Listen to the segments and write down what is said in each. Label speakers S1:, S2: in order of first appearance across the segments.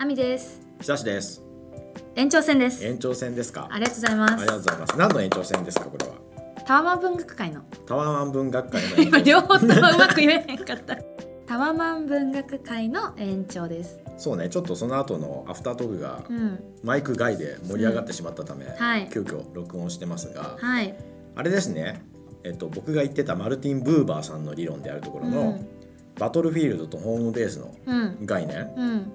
S1: あみです。
S2: 久しです。
S1: 延長戦です。
S2: 延長戦ですか？
S1: ありがとうございます。
S2: ありがとうございます。何の延長戦ですかこれは？
S1: タワマン文学会の。
S2: タワマン文学会の 延長
S1: 今両方ともうまく言えへんかった。タワマン文学会の延長です。
S2: そうねちょっとその後のアフタートークが
S1: うん。
S2: マイク外で盛り上がってしまったため、
S1: はい。
S2: 急遽録音してますが、
S1: はい。
S2: あれですね。えっと僕が言ってたマルティン・ブーバーさんの理論であるところの、
S1: うん。
S2: バトルフィールドとホームベースの
S1: うん。
S2: 概念。
S1: うん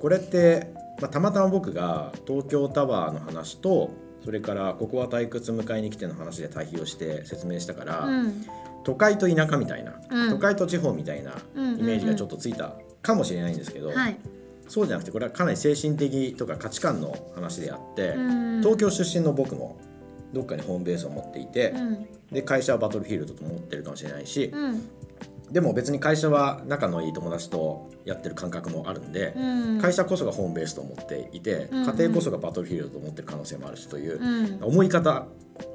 S2: これって、まあ、たまたま僕が東京タワーの話とそれからここは退屈迎えに来ての話で対比をして説明したから、
S1: うん。
S2: 都会と田舎みたいな、
S1: うん。
S2: 都会と地方みたいな
S1: うん
S2: イメージがちょっとついたかもしれないんですけど、
S1: はい。
S2: そうじゃなくてこれはかなり精神的とか価値観の話であって、
S1: うん
S2: 東京出身の僕もどっかにホームベースを持っていて、
S1: うん。
S2: で会社はバトルフィールドと思ってるかもしれないし、
S1: うん
S2: でも別に会社は仲のいい友達とやってる感覚もあるんで、
S1: うん。
S2: 会社こそがホームベースと思っていて、
S1: うん。
S2: 家庭こそがバトルフィールドと思ってる可能性もあるしという
S1: う、ん。
S2: 思い方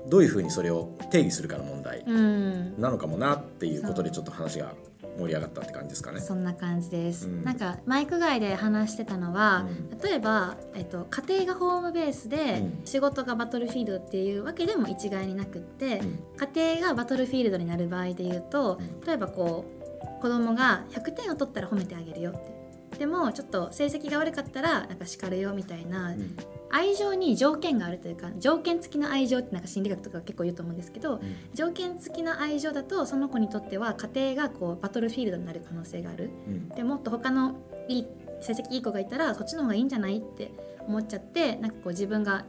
S2: どういうふうにそれを定義するかの問題
S1: うん。
S2: なのかもなっていうことでちょっと話が盛り上がったって感じですかね。
S1: そんな感じです、
S2: うん。
S1: なんかマイク外で話してたのは、
S2: うん。
S1: 例えば、えっと、家庭がホームベースで、
S2: うん。
S1: 仕事がバトルフィールドっていうわけでも一概になくって、
S2: うん。
S1: 家庭がバトルフィールドになる場合で言うと
S2: うん。
S1: 例えばこう子供が100点を取ったら褒めてあげるよってでもちょっと成績が悪かったらなんか叱るよみたいな、
S2: うん。
S1: 愛情に条件があるというか条件付きの愛情ってなんか心理学とか結構言うと思うんですけど、条件付きの愛情だとその子にとっては家庭がこうバトルフィールドになる可能性がある。
S2: うん。
S1: でもっと他のいい成績いい子がいたらそっちの方がいいんじゃないって思っちゃってなんかこう自分が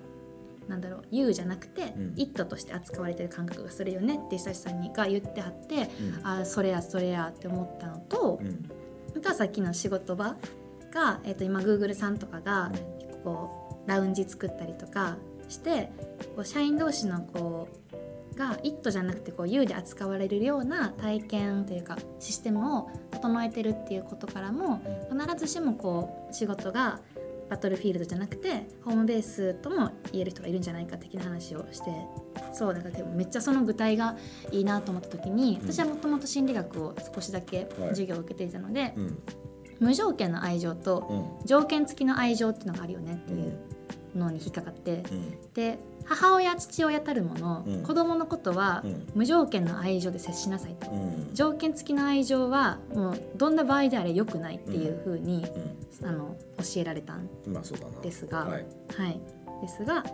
S1: なんだろう言うじゃなくて、
S2: うん。
S1: 一途として扱われてる感覚がするよねって久志さんにが言ってはって、
S2: うん。
S1: ああそれやそれやって思ったのと、
S2: うん
S1: あとはさっきの仕事場が、えー、と今 Google さんとかがこうラウンジ作ったりとかしてこう社員同士のこうが一途じゃなくてこう「U で扱われるような体験というかシステムを整えてるっていうことからも必ずしもこう仕事がバトルフィールドじゃなくてホームベースとも言える人がいるんじゃないか的な話をしてそうだからでもめっちゃその具体がいいなと思った時に
S2: うん。
S1: 私はもともと心理学を少しだけ
S2: はい。
S1: 授業を受けていたので、
S2: うん。
S1: 無条件の愛情と
S2: うん。
S1: 条件付きの愛情っていうのがあるよねっていうのに引っかかって
S2: うん。
S1: で母親父親たるもの、
S2: うん。
S1: 子供のことは
S2: うん。
S1: 無条件の愛情で接しなさいと。
S2: うん。
S1: 条件付きの愛情はもうどんな場合であれ良くないっていう風に、あの教えられたんですが
S2: はい。
S1: はい。ですが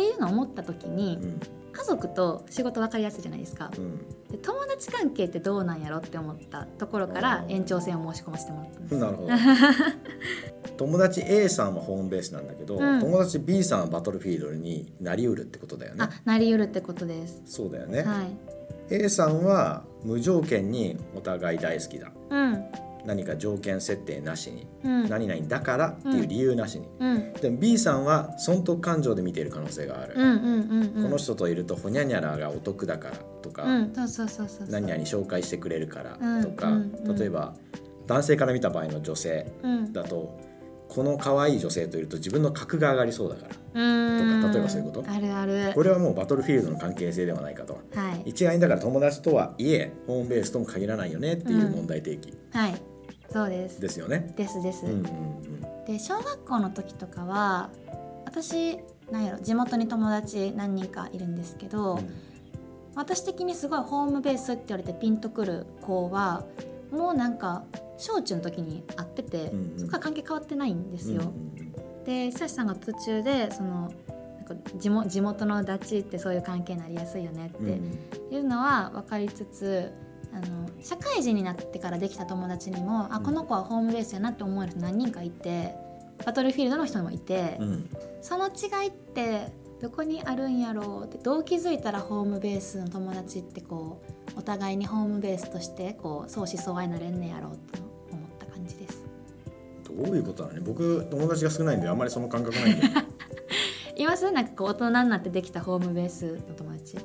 S1: っていうのを思った時に、
S2: うん。
S1: 家族と仕事分かりやすいじゃないですか。
S2: うん。
S1: で友達関係ってどうなんやろって思ったところから延長戦を申し込ませてもらったんです。
S2: なるほど。友達 A さんはホームベースなんだけど、
S1: うん。
S2: 友達 B さんはバトルフィールドになりうるってことだよね。
S1: あなりうるってことです。
S2: そうだよね、
S1: はい。
S2: A さんは無条件にお互い大好きだ。
S1: うん
S2: 何か条件設定なしに、
S1: うん。
S2: 何々だからっていう理由なしに、
S1: うん。
S2: でも B さんは損得感情で見ている可能性がある、
S1: うんうんうんうん。
S2: この人といるとほにゃにゃらがお得だからとか、何々紹介してくれるからとか、
S1: うんうんうん。
S2: 例えば男性から見た場合の女性
S1: うん。
S2: だとこの可愛い女性といると自分の格が上がりそうだから
S1: うん。
S2: とか例えばそういうこと？
S1: あるある。
S2: これはもうバトルフィールドの関係性ではないかと。
S1: はい。
S2: 一概にだから友達とはいえホームベースとも限らないよねっていう問題提起。
S1: はいそうです。
S2: ですよね。
S1: ですです、
S2: うんうん
S1: で小学校の時とかは私なんやろ地元に友達何人かいるんですけど、
S2: うん。
S1: 私的にすごいホームベースって言われてピンとくる子はもうなんか小中の時に会ってて、
S2: うんうん。
S1: そこから関係変わってないんですよ。
S2: うんうん
S1: で久志さんが途中でそのなんか地元地元のダチってそういう関係になりやすいよね
S2: うん
S1: っていうのは分かりつつあの社会人になってからできた友達にも、あ
S2: うん
S1: この子はホームベースやなって思える人何人かいてバトルフィールドの人もいて、
S2: うん
S1: その違いってどこにあるんやろうってどう気づいたらホームベースの友達ってこうお互いにホームベースとしてこう相思相愛なれんねやろうって思った感じです。
S2: どういうことなのね僕友達が少ないんであんまりその感覚ないんで、
S1: いますなんかこう大人になってできたホームベースの友達？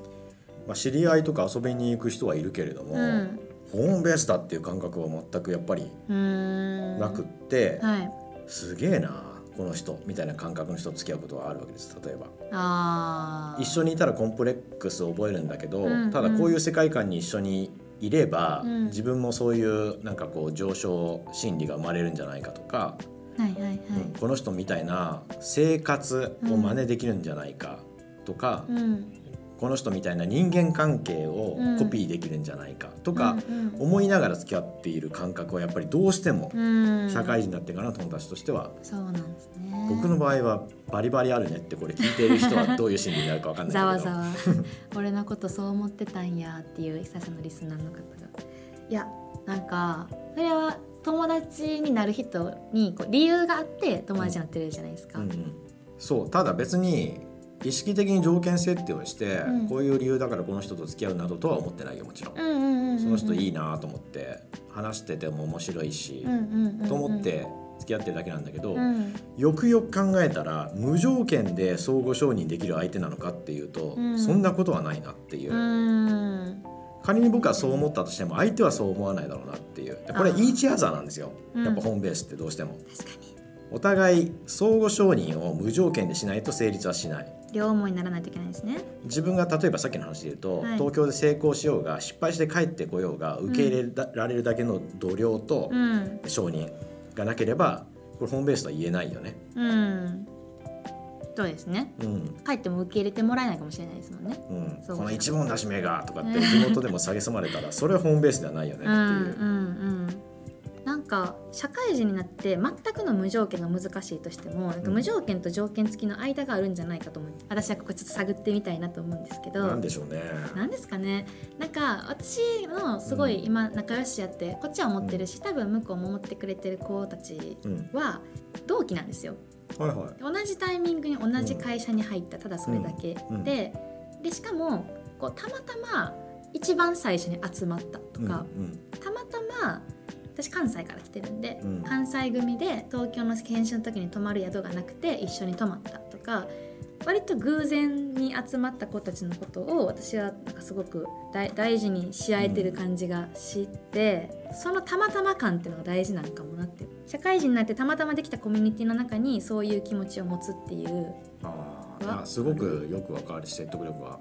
S2: まあ、知り合いとか遊びに行く人はいるけれども、
S1: うん。
S2: ホームベースだっていう感覚は全くやっぱりなくって、
S1: はい。
S2: すげえなこの人みたいな感覚の人と付き合うことはあるわけです例えば。一緒にいたらコンプレックスを覚えるんだけど、
S1: うん。
S2: ただこういう世界観に一緒にいれば、
S1: うん。
S2: 自分もそういうなんかこう上昇心理が生まれるんじゃないかとか
S1: はいはいはい。
S2: うんこの人みたいな生活を真似できるんじゃないかとか、
S1: うん
S2: この人みたいな人間関係を
S1: うん。
S2: コピーできるんじゃないかとか、
S1: うん
S2: 思いながら付き合っている感覚はやっぱりどうしても
S1: うん。
S2: 社会人になってからの友達としては、
S1: そうなんですね。
S2: 僕の場合はバリバリあるねってこれ聞いている人はどういう心理になるかわかんないけど
S1: ざわざわ。俺のことそう思ってたんやっていう久々のリスナーの方が。いや。なんかそれは友達になる人にこう理由があって友達になってるじゃないですか、
S2: うんうん。そうただ別に意識的に条件設定をして、
S1: うん。
S2: こういう理由だからこの人と付き合うなどとは思ってないよもちろん、その人いいなと思って話してても面白いし、と思って付き合ってるだけなんだけど、
S1: うん。
S2: よくよく考えたら無条件で相互承認できる相手なのかっていうと、
S1: うん。
S2: そんなことはないなっていう、
S1: うん。
S2: 仮に僕はそう思ったとしても相手はそう思わないだろうなっていう。これイー。チアザーなんですよ、
S1: うん。
S2: やっぱホームベースってどうしても。
S1: 確かに
S2: お互い相互承認を無条件でしないと成立はしない。
S1: 両思いにならないといけないですね。
S2: 自分が例えばさっきの話で言うと、
S1: はい。
S2: 東京で成功しようが失敗して帰ってこようが受け入れられるだけの度量と
S1: うん。
S2: 承認がなければこれホームベースとは言えないよね。
S1: うん。そうですね。
S2: うん。
S1: 帰っても受け入れてもらえないかもしれないですもんね。
S2: うん、
S1: そう
S2: この一問出し目がとかって地元でも蔑まれたらそれはホームベースではないよねっていう。
S1: うんうんうんか社会人になって全くの無条件が難しいとしてもなんか無条件と条件付きの間があるんじゃないかと思う。私はここちょっと探ってみたいなと思うんですけど。
S2: なんでしょうね。
S1: なんですかね。なんか私のすごい今仲良しやってこっちは思ってるし多分向こうも思ってくれてる子たち
S2: うん、
S1: は同期なんですよ。
S2: はいはい。
S1: 同じタイミングに同じ会社に入ったただそれだけ、
S2: うん。うん。
S1: ででしかもこうたまたま一番最初に集まったとか、
S2: うん。
S1: たまたま私関西から来てるんで、
S2: うん。
S1: 関西組で東京の研修の時に泊まる宿がなくて一緒に泊まったとか割と偶然に集まった子たちのことを私はなんかすごく大大事にし合えてる感じがして、そのたまたま感っていうのが大事なのかもなって。社会人になってたまたまできたコミュニティの中にそういう気持ちを持つっていう。
S2: あーあすごくよくわかるし説得力が。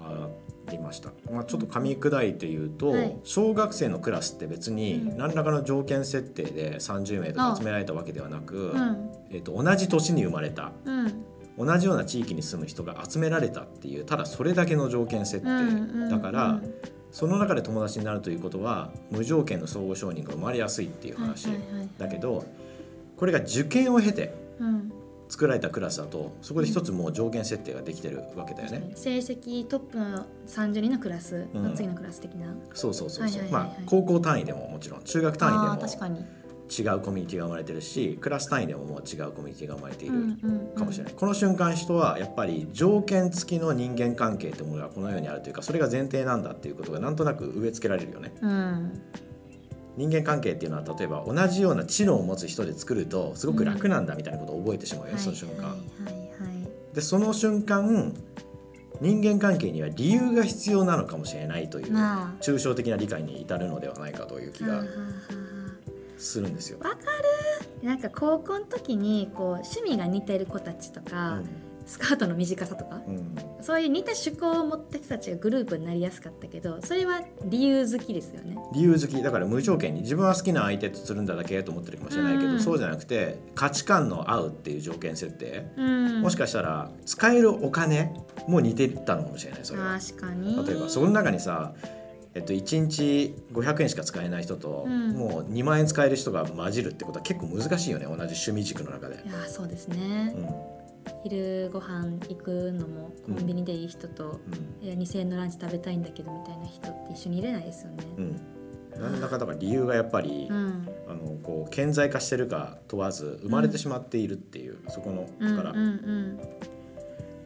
S2: ありました、まあ、ちょっと噛み砕いて言うと、
S1: はい。
S2: 小学生のクラスって別に
S1: うん。
S2: 何らかの条件設定で30名とか集められたわけではなく、
S1: うん。
S2: えっと同じ年に生まれた
S1: うん。
S2: 同じような地域に住む人が集められたっていうただそれだけの条件設定だから、
S1: うん
S2: その中で友達になるということは無条件の相互承認が生まれやすいっていう話だけどこれが受験を経て
S1: うん
S2: 作られたクラスだとそこで一つもう条件設定ができてるわけだよね。
S1: 成績トップの30人のクラスの次のクラス的な、
S2: そうそうそうそう、
S1: はいはいはいはい。
S2: まあ高校単位でももちろん中学単位でも
S1: 確かに。
S2: 違うコミュニティが生まれてるしクラス単位でももう違うコミュニティが生まれているかもしれない、この瞬間人はやっぱり条件付きの人間関係ってものがこの世にあるというかそれが前提なんだっていうことがなんとなく植え付けられるよね。
S1: うん
S2: 人間関係っていうのは例えば同じような知能を持つ人で作るとすごく楽なんだみたいなことを覚えてしまうよね、その瞬間、
S1: はいはいはい。
S2: でその瞬間人間関係には理由が必要なのかもしれないという
S1: まあ。
S2: 抽象的な理解に至るのではないかという気がするんですよ。
S1: あわかる。なんか高校の時にこう趣味が似てる子たちとか、スカートの短さとか。
S2: うん。うん
S1: そういう似た趣向を持った人たちがグループになりやすかったけどそれは理由好きですよね。
S2: 理由好き。だから無条件に。自分は好きな相手とつるんだだけと思ってるかもしれないけど、
S1: うん。
S2: そうじゃなくて価値観の合うっていう条件設定、
S1: うん。
S2: もしかしたら使えるお金も似てたのかもしれないそれは。
S1: 確かに。
S2: 例えばその中にさえっと、1日500円しか使えない人と、
S1: うん。
S2: もう2万円使える人が混じるってことは結構難しいよね同じ趣味軸の中で。
S1: い。やそうですね。
S2: う、ん
S1: 昼ご飯行くのもコンビニでいい人と、
S2: うん。
S1: いや2000円のランチ食べたいんだけどみたいな人って一緒にいれないですよね。
S2: うん。何らかだから理由がやっぱり、
S1: うん。
S2: あのこう顕在化してるか問わず生まれてしまっているっていう、そこの
S1: うん
S2: から、
S1: うんうん。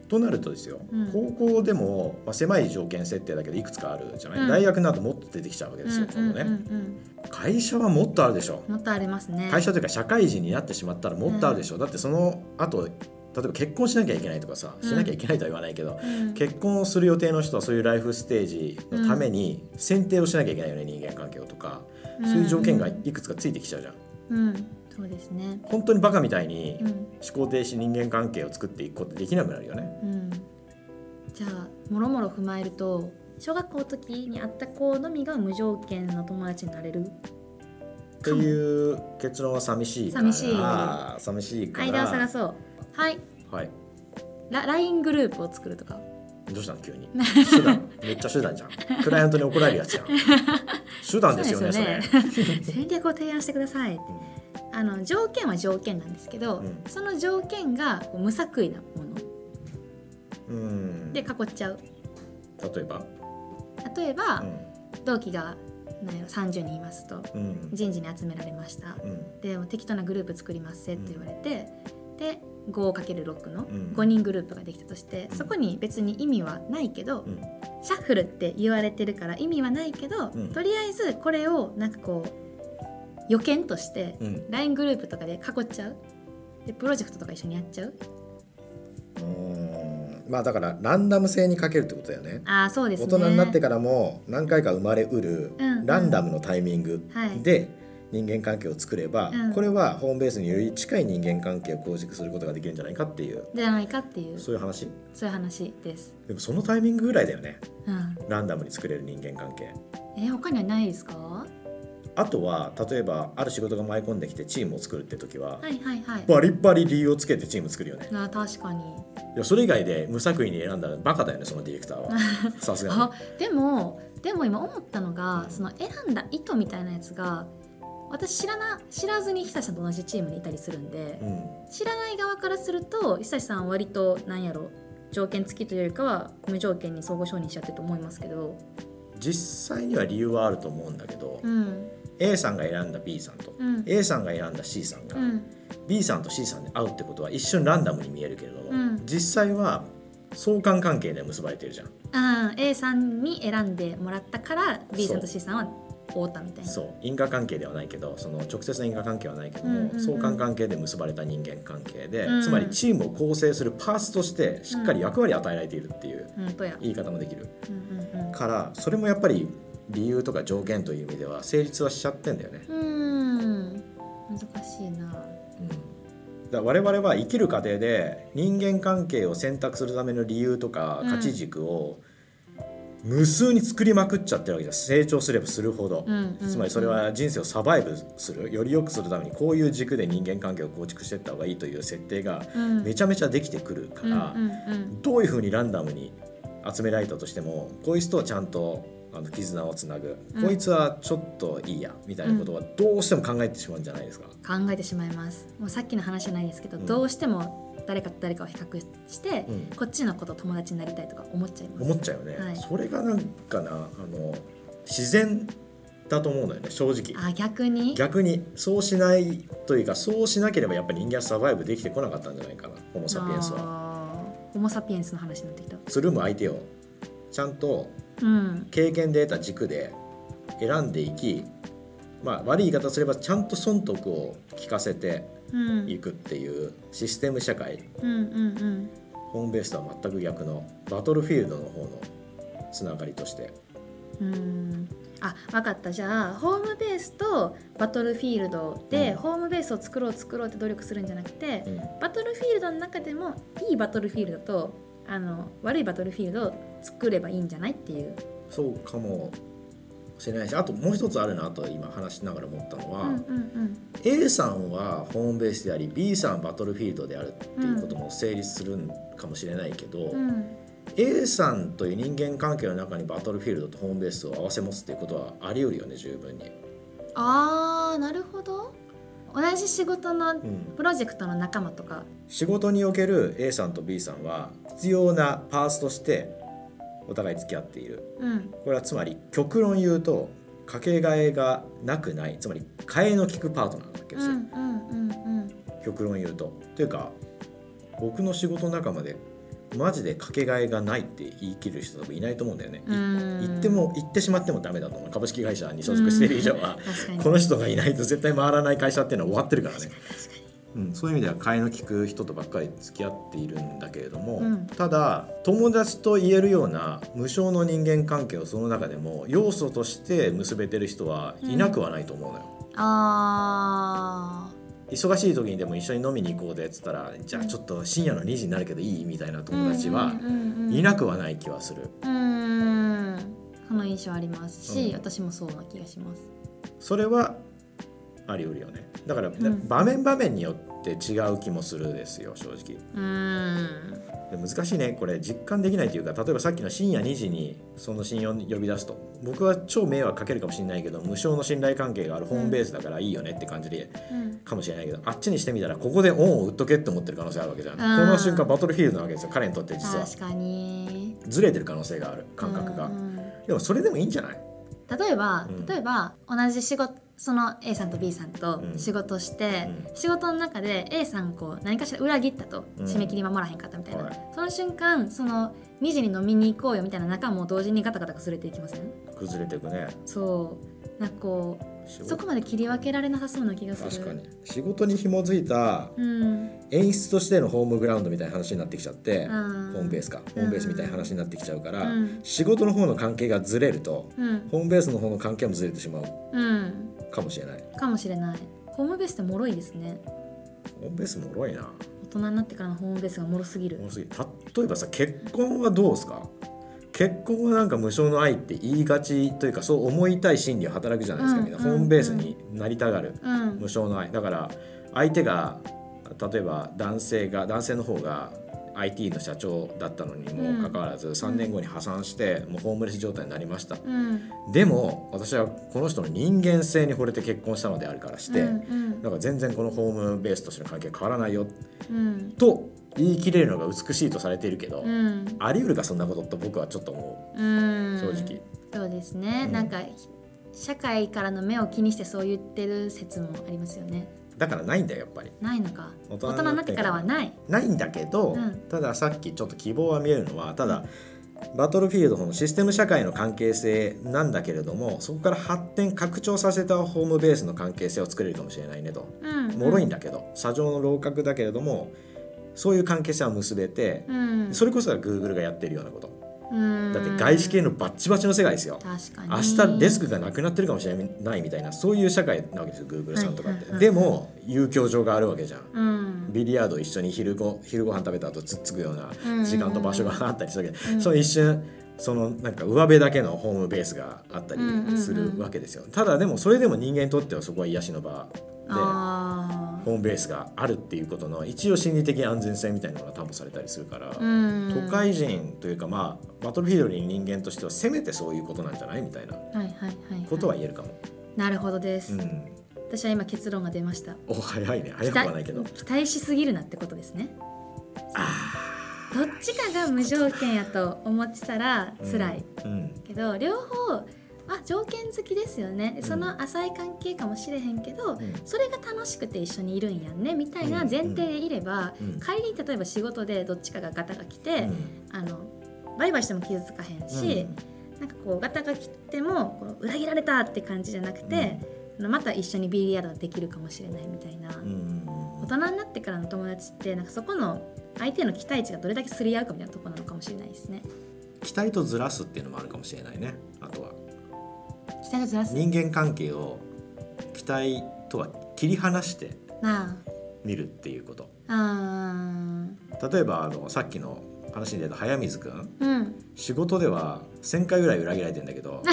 S2: となるとですよ、
S1: うん。
S2: 高校でも、まあ、狭い条件設定だけどいくつかあるじゃない、
S1: うん。
S2: 大学になるともっと出てきちゃうわけですよ、
S1: うん
S2: ね、
S1: うん
S2: 会社はもっとあるでしょ。
S1: うんもっとありますね。
S2: 会社というか社会人になってしまったらもっとあるでしょ、だってその後例えば結婚しなきゃいけないとかさしなきゃいけないとは言わないけど、
S1: うん。
S2: 結婚をする予定の人はそういうライフステージのために選定をしなきゃいけないよね人間関係をとか、そういう条件がいくつかついてきちゃうじゃん。
S1: うん、そうですね。
S2: 本当にバカみたいに
S1: うん
S2: 思考停止人間関係を作っていくことできなくなるよね。
S1: うん、じゃあもろもろ踏まえると小学校の時に会った子のみが無条件の友達になれる？
S2: という結論は寂しいから
S1: 寂しい。
S2: 寂しいから
S1: 間を探そうはい。
S2: はい。
S1: ラ LINE グループを作るとか。
S2: どうしたの急に？手段？めっちゃ手段じゃん。クライアントに怒られるやつじゃん。手段ですよねそ
S1: そう
S2: れ。
S1: 戦略を提案してください。あの条件は条件なんですけど、
S2: うん。
S1: その条件が無作為なもの。
S2: うん。
S1: で囲っちゃう。
S2: 例えば？
S1: 例えば、
S2: うん。
S1: 同期がなんやろ30人いますと
S2: うん。
S1: 人事に集められました。
S2: うん。
S1: で適当なグループ作りますせって言われて、で 5×6 の
S2: うん。
S1: 5人グループができたとして、
S2: うん。
S1: そこに別に意味はないけど、
S2: うん。
S1: シャッフルって言われてるから意味はないけど、
S2: うん。
S1: とりあえずこれをなんかこう予見として
S2: うん。
S1: LINE グループとかで囲っちゃう。でプロジェクトとか一緒にやっちゃう。
S2: うん。まあだからランダム性にかけるってことだよね。
S1: ああそうですね。
S2: 大人になってからも何回か生まれうる
S1: うんうん。
S2: ランダムのタイミング
S1: はい。
S2: で人間関係を作れば、
S1: うん。
S2: これはホームベースにより近い人間関係を構築することができるんじゃないかっていう。
S1: じゃないかっていう。
S2: そういう話。
S1: そういう話です、
S2: でもそのタイミングぐらいだよね。
S1: うん、
S2: ランダムに作れる人間関係。
S1: えー他にはないですか？
S2: あとは例えばある仕事が舞い込んできてチームを作るって時は、
S1: はいはいはい。
S2: バリバリ理由をつけてチーム作るよね。
S1: あ確かに。
S2: いやそれ以外で無作為に選んだらバカだよねそのディレクターは。さすが
S1: あでもでも今思ったのがその選んだ意図みたいなやつが私知らな知らずに久志さんと同じチームにいたりするんで
S2: に、うん、
S1: 知らない側からすると久志さんは割となんやろ条件付きというよりかは無条件に相互承認しちゃってると思いますけど。
S2: 実際には理由はあると思うんだけど、
S1: うん。
S2: A さんが選んだ B さんと、
S1: うん。
S2: A さんが選んだ C さんが、
S1: うん。
S2: B さんと C さんで会うってことは一瞬ランダムに見えるけれども、
S1: うん。
S2: 実際は相関関係で結ばれてるじゃん。
S1: あー A さんに選んでもらったから B さんと C さんは会うたみたいな。
S2: そう。因果関係ではないけどその直接の因果関係はないけども、
S1: うんうんうん。
S2: 相関関係で結ばれた人間関係で、
S1: うん。
S2: つまりチームを構成するパーツとしてしっかり役割を与えられているっていう言い方もできる。
S1: うんうんうん。
S2: からそれもやっぱり理由とか条件という意味では成立はしちゃってんだよね。
S1: うーん。難しいな。
S2: うん。だ我々は生きる過程で人間関係を選択するための理由とか
S1: うん。
S2: 価値軸を無数に作りまくっちゃってるわけじゃん。成長すればするほど、
S1: うんうん
S2: つまりそれは人生をサバイブする。より良くするためにこういう軸で人間関係を構築していった方がいいという設定が
S1: うん。
S2: めちゃめちゃできてくるから、どういうふうにランダムに集められたとしてもこいつとはちゃんとあの絆をつなぐ、
S1: うん。
S2: こいつはちょっといいやみたいなことはどうしても考えてしまうんじゃないですか。
S1: うん考えてしまいます。もうさっきの話じゃないですけど、
S2: うん
S1: どうしても誰かと誰かを比較して、
S2: うん。
S1: こっちのこと友達になりたいとか思っちゃいます。
S2: 思っちゃうよね、
S1: はい。
S2: それがなんかなあの自然だと思うんだよね正直。
S1: あ逆に？
S2: 逆に。そうしないというかそうしなければやっぱり人間はサバイブできてこなかったんじゃないかな。ホモ・サピエンスは。
S1: ホモ・サピエンスの話になってきた。
S2: つるむ相手をちゃんと
S1: うん。
S2: 経験で得た軸で選んでいきまあ悪い言い方すればちゃんと損得を聞かせて
S1: うん。
S2: いくっていうシステム社会。
S1: うんうんうん。
S2: ホームベースとは全く逆のバトルフィールドの方のつながりとして。
S1: うん。あ分かった。じゃあホームベースとバトルフィールドで、
S2: うん。
S1: ホームベースを作ろう作ろうって努力するんじゃなくて、
S2: うん。
S1: バトルフィールドの中でもいいバトルフィールドとあの悪いバトルフィールドを作ればいいんじゃないっていう。
S2: そうかもしれないしあともう一つあるなと今話しながら思ったのは、
S1: うんうん
S2: A さんはホームベースであり B さんはバトルフィールドであるっていうことも成立するんかもしれないけど、
S1: うんうん
S2: A さんという人間関係の中にバトルフィールドとホームベースを合わせ持つっていうことはあり得るよね十分に。
S1: あーなるほど同じ仕事の
S2: うん。
S1: プロジェクトの仲間とか。
S2: 仕事における A さんと B さんは必要なパーツとしてお互い付き合っている。
S1: うん。
S2: これはつまり極論言うとかけがえがなくない。つまり替えの利くパートナーなわけですよ、
S1: うんうんうんうん。
S2: 極論言うと。というか僕の仕事仲間でマジでかけがえがないって言い切る人多分いないと思うんだよね。い
S1: うん。
S2: 言っても言ってしまってもダメだと思う。株式会社に。所属している以上はこの人がいないと絶対回らない会社っていうのは終わってるからね。うん、そういう意味では替えの利く人とばっかり付き合っているんだけれども、
S1: うん。
S2: ただ友達と言えるような無償の人間関係をその中でも要素として結べてる人はいなくはないと思うのよ。
S1: あ
S2: 忙しい時にでも一緒に飲みに行こうでっつったらじゃあちょっと深夜の2時になるけどいいみたいな
S1: ー
S2: 友達は
S1: うん
S2: いなくはない気はする。
S1: うんうん。その印象あります。し、
S2: うん。
S1: 私もそうな気がします。
S2: それはあり得るよね。だから、
S1: ん。
S2: 場面場面によって違う気もするですよ正直。
S1: うん。
S2: で難しいね。これ実感できないというか例えばさっきの深夜2時にその信用呼び出すと僕は超迷惑かけるかもしれないけど無償の信頼関係があるホームベースだからいいよねって感じで、
S1: うん。
S2: かもしれないけどあっちにしてみたらここでオンを打っとけって思ってる可能性あるわけじゃん。この瞬間バトルフィールドなわけですよ。彼にとって実は。
S1: 確かに。
S2: ずれてる可能性がある感覚が。でもそれでもいいんじゃない？
S1: 例えば、
S2: うん。
S1: 例えば同じ仕事その A さんと B さんと
S2: うん。
S1: 仕事して、
S2: う
S1: 仕事の中で A さんこう何かしら裏切ったと、
S2: うん。
S1: 締め切り守らへんかったみたいな、
S2: はい。
S1: その瞬間その2時に飲みに行こうよみたいな仲も同時にガタガタ崩れていきません？
S2: 崩れていくね。
S1: そう。なんかこうそこまで切り分けられなさそうな気がする。
S2: 確かに。仕事に紐づいた
S1: うん。
S2: 演出としてのホームグラウンドみたいな話になってきちゃって、
S1: うん。
S2: ホームベースか。ホームベースみたいな話になってきちゃうから、
S1: うん。
S2: 仕事の方の関係がずれると
S1: うん。
S2: ホームベースの方の関係もずれてしまう。
S1: うん
S2: かもしれない。
S1: かもしれない。ホームベースって脆いですね。
S2: ホームベースもろいな。
S1: 大人になってからのホームベースが脆すぎる。
S2: もろすぎる例えばさ結婚はどうですか？結婚はなんか無償の愛って言いがちというかそう思いたい心理は働くじゃないですか、
S1: うん
S2: みんなホームベースになりたがる、
S1: うん。
S2: 無償の愛。だから相手が例えば男性が男性の方が IT の社長だったのにもかかわらず、3年後に破産してもうホームレス状態になりました、
S1: うん。
S2: でも私はこの人の人間性に惚れて結婚したのであるからして、
S1: うん
S2: だから全然このホームベースとしての関係変わらないよ
S1: うん。
S2: と言い切れるのが美しいとされているけど、
S1: うん。
S2: あり得るかそんなことって僕はちょっと思
S1: う。ん。
S2: う正直、
S1: そうですね、
S2: うん。
S1: なんか社会からの目を気にしてそう言ってる説もありますよね
S2: だからないんだよやっぱり。
S1: ないのか。
S2: 大
S1: 大人になってからはない。
S2: ないんだけど、
S1: うん。
S2: たださっきちょっと希望は見えるのはただバトルフィールドのシステム社会の関係性なんだけれどもそこから発展拡張させたホームベースの関係性を作れるかもしれないねと。
S1: うん。
S2: 脆いんだけど砂上の楼閣だけれどもそういう関係性は結べて
S1: うん。
S2: それこそが Google がやってるようなこと。
S1: うん
S2: だって外資系のバッチバチの世界ですよ。明日デスクがなくなってるかもしれないみたいなそういう社会なわけですよ Google さんとかって、
S1: はいはいはい。
S2: でも遊興場があるわけじゃん。
S1: うん。
S2: ビリヤード一緒に昼ご昼ご飯食べた後つっつくような時間と場所があったりするわけ。で、
S1: うん。
S2: その一瞬そのなんか上辺だけのホームベースがあったりするわけですよ、ただでもそれでも人間にとってはそこは癒しの場で
S1: あ
S2: ホームベースがあるっていうことの一応心理的安全性みたいなのが担保されたりするから、
S1: ーうん。
S2: 都会人というかまあバトルフィールドに人間としてはせめてそういうことなんじゃないみたいな
S1: はいはいはい、
S2: ことは言えるかも。
S1: なるほどです、
S2: うん、
S1: 私は今結論が出ました。
S2: お早いね。早くはないけど。
S1: 期待しすぎるなってことですね。どっちかが無条件やと思ってたら辛い、
S2: うん。
S1: けど両方あ条件付きですよね。その浅い関係かもしれへんけど、
S2: うん。
S1: それが楽しくて一緒にいるんやんねみたいな前提でいれば、
S2: うん。
S1: 仮に例えば仕事でどっちかがガタが来て、あのバイバイしても傷つかへんし、なんかこうガタが来てもこう裏切られたって感じじゃなくて、あのまた一緒にビリヤードできるかもしれないみたいな、
S2: うん。うん
S1: 大人になってからの友達ってなんかそこの相手の期待値がどれだけすり合うかみたいなところなのかもしれないですね。
S2: 期待とずらすっていうのもあるかもしれないねあとは。
S1: 期待をずらす？
S2: 人間関係を期待とは切り離して
S1: な
S2: 見るっていうこと。
S1: ああ
S2: 例えばあのさっきの話に出た早水くん。
S1: ーうん。
S2: 仕事では1,000回ぐらい裏切られてんだけど。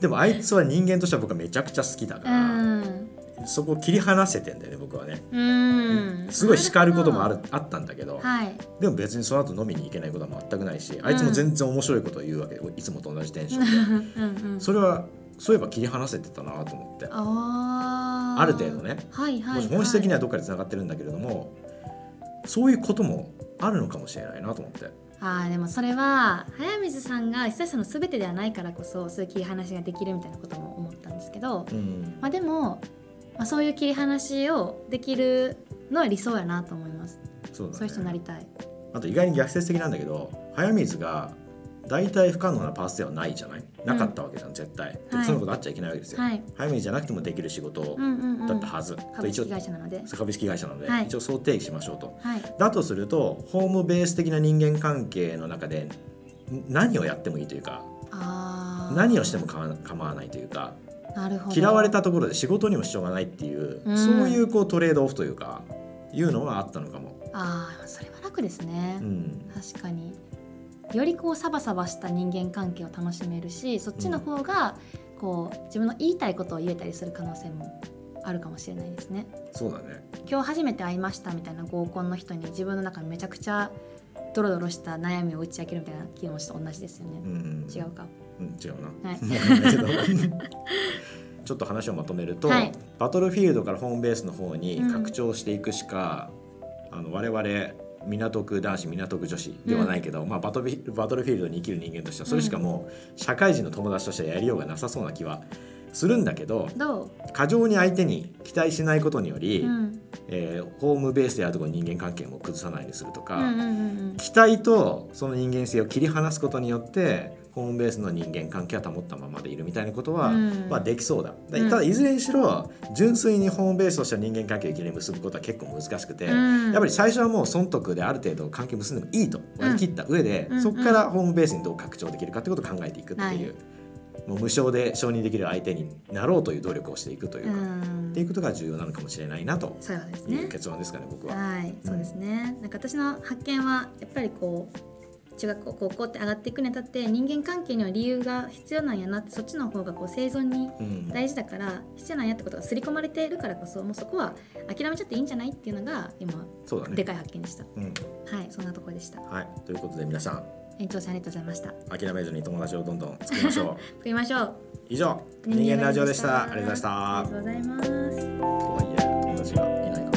S2: でもあいつは人間としては僕はめちゃくちゃ好きだ
S1: う
S2: から、
S1: ん。
S2: そこを切り離せてんだよね僕はね。
S1: うん。
S2: すごい叱ることもある
S1: な
S2: あったんだけど
S1: はい。
S2: でも別にその後飲みに行けないことは全くないしあいつも全然面白いことを言うわけでいつもと同じテンションで。
S1: うん。うん。
S2: それはそういえば切り離せてたなと思って。
S1: あ
S2: る程度ね。
S1: はいはい、はい、
S2: もし本質的にはどっかでつながってるんだけれどもそういうこともあるのかもしれないなと思って。
S1: あーでもそれは早水さんが久さんの全てではないからこそそういう切り離しができるみたいなことも思ったんですけど、
S2: うん。
S1: まあ、でも、まあ、そういう切り離しをできるのは理想やなと思います。
S2: そうだ
S1: そういう人にな
S2: ね
S1: りたい。
S2: あと意外に逆説的なんだけど早水が大体不可能なパースではないじゃない？なかったわけじゃん、絶対、で
S1: はい。
S2: そんなことあっちゃいけないわけですよ、
S1: はい。
S2: 早水じゃなくてもできる仕事だったはず、
S1: 株式
S2: 一応
S1: 会社なので。
S2: 株式会社なので、
S1: はい。
S2: 一応そう定義しましょうと。
S1: はい。
S2: だとするとホームベース的な人間関係の中でん何をやってもいいというか何をしても構わないというか
S1: なるほど。
S2: 嫌われたところで仕事にも支障がないっていう、
S1: うん。
S2: そういうこうトレードオフというかいうのはあったのかも。
S1: ああそれは楽ですね、
S2: うん。
S1: 確かによりこうサバサバした人間関係を楽しめるしそっちの方がここう自分の言いたいことを言えたりする可能性もあるかもしれないですね。
S2: そうだね
S1: 今日初めて会いましたみたいな合コンの人に自分の中にめちゃくちゃドロドロした悩みを打ち明けるみたいな気持ちと同じですよね。
S2: うん
S1: 違うか。
S2: うん、違うな、
S1: はい
S2: ちょっと話をまとめると、
S1: はい
S2: バトルフィールドからホームベースの方に
S1: うん
S2: 拡張していくしか、あの我々港区男子港区女子ではないけど、まあ、バトルフィバトルフィールドに生きる人間としてはそれしかもう社会人の友達としてはやりようがなさそうな気はするんだけど
S1: ど
S2: 過剰に相手に期待しないことにより、
S1: う、うん、
S2: えーホームベースであるところ人間関係も崩さないようにするとか、
S1: うんうんうんうん。
S2: 期待とその人間性を切り離すことによってホームベースの人間関係は保ったままでいるみたいなことは、
S1: うん。
S2: まあ、できそうだ。ただいずれにしろ純粋にホームベースとしての人間関係をいきなり結ぶことは結構難しくて、
S1: うん。
S2: やっぱり最初はもう損得である程度関係結んでもいいと割り切った上で、
S1: うん。
S2: そこからホームベースにどう拡張できるかってことを考えていくっていう、
S1: はい。
S2: もう無償で承認できる相手になろうという努力をしていくというか、
S1: うん。
S2: っていうことが重要なのかもしれないなという。結論ですかね僕は。
S1: はい、そうですね。なんか私の発見はやっぱりこう中学校高校って上がっていくにあたって人間関係には理由が必要なんやなってそっちの方がこう生存に
S2: うん
S1: 大事だから必要なんやってことが刷り込まれているからこそもうそこは諦めちゃっていいんじゃないっていうのが今
S2: そうだね
S1: でかい発見でした。
S2: うん
S1: はい、そんなところでした。
S2: はい、ということで皆さん
S1: 延長戦ありがとうございました。
S2: 諦めずに友達をどんどん作りましょう
S1: 作りましょう。
S2: 以上人間ラジオでしたありがとうございました
S1: ありがとうございます。
S2: とはいえ友達が